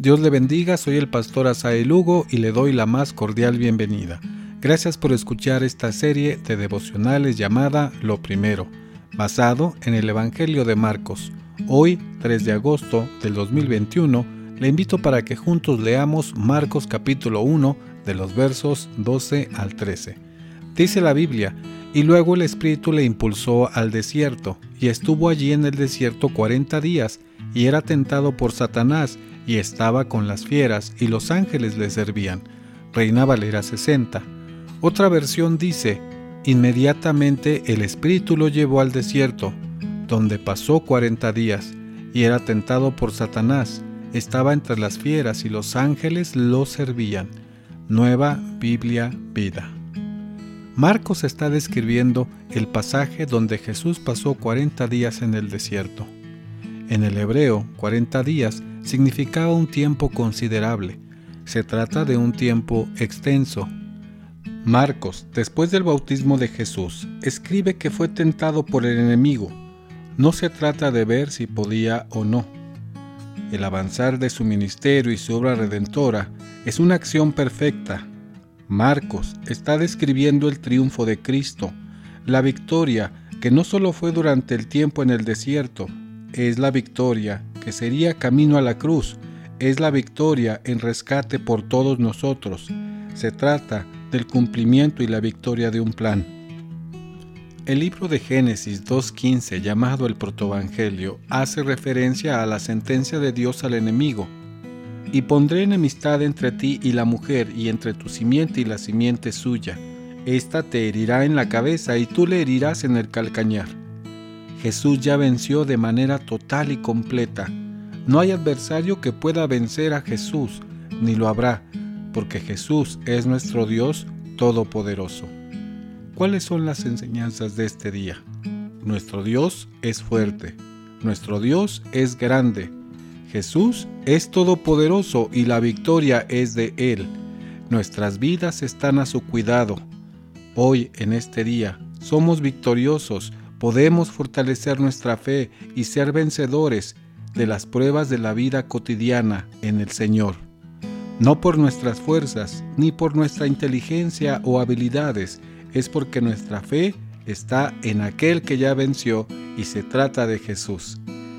Dios le bendiga, soy el pastor Asael Lugo y le doy la más cordial bienvenida. Gracias por escuchar esta serie de devocionales llamada Lo Primero, basado en el Evangelio de Marcos. Hoy, 3 de agosto del 2021, le invito para que juntos leamos Marcos capítulo 1 de los versos 12 al 13. Dice la Biblia, y luego el Espíritu le impulsó al desierto, y estuvo allí en el desierto cuarenta días, y era tentado por Satanás, y estaba con las fieras, y los ángeles le servían. Reina Valera 60. Otra versión dice, inmediatamente el Espíritu lo llevó al desierto, donde pasó cuarenta días, y era tentado por Satanás, estaba entre las fieras, y los ángeles lo servían. Nueva Biblia Vida. Marcos está describiendo el pasaje donde Jesús pasó 40 días en el desierto. En el hebreo, 40 días significaba un tiempo considerable. Se trata de un tiempo extenso. Marcos, después del bautismo de Jesús, escribe que fue tentado por el enemigo. No se trata de ver si podía o no. El avanzar de su ministerio y su obra redentora es una acción perfecta, Marcos está describiendo el triunfo de Cristo, la victoria que no solo fue durante el tiempo en el desierto, es la victoria que sería camino a la cruz, es la victoria en rescate por todos nosotros. Se trata del cumplimiento y la victoria de un plan. El libro de Génesis 2.15, llamado el Protoevangelio, hace referencia a la sentencia de Dios al enemigo, y pondré enemistad entre ti y la mujer, y entre tu simiente y la simiente suya. Esta te herirá en la cabeza y tú le herirás en el calcañar. Jesús ya venció de manera total y completa. No hay adversario que pueda vencer a Jesús, ni lo habrá, porque Jesús es nuestro Dios Todopoderoso. ¿Cuáles son las enseñanzas de este día? Nuestro Dios es fuerte, nuestro Dios es grande, Jesús es todopoderoso y la victoria es de Él. Nuestras vidas están a su cuidado. Hoy, en este día, somos victoriosos, podemos fortalecer nuestra fe y ser vencedores de las pruebas de la vida cotidiana en el Señor. No por nuestras fuerzas, ni por nuestra inteligencia o habilidades, es porque nuestra fe está en aquel que ya venció y se trata de Jesús.